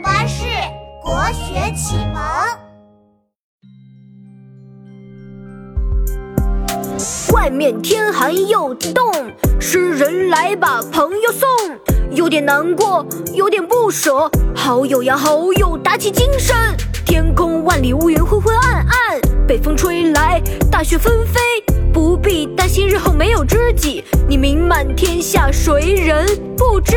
巴士国学启蒙。外面天寒又冻，诗人来把朋友送。有点难过，有点不舍，好友呀好友，打起精神。天空万里乌云昏昏暗暗，北风吹来大雪纷飞。不必担心日后没有知己，你名满天下谁人不知？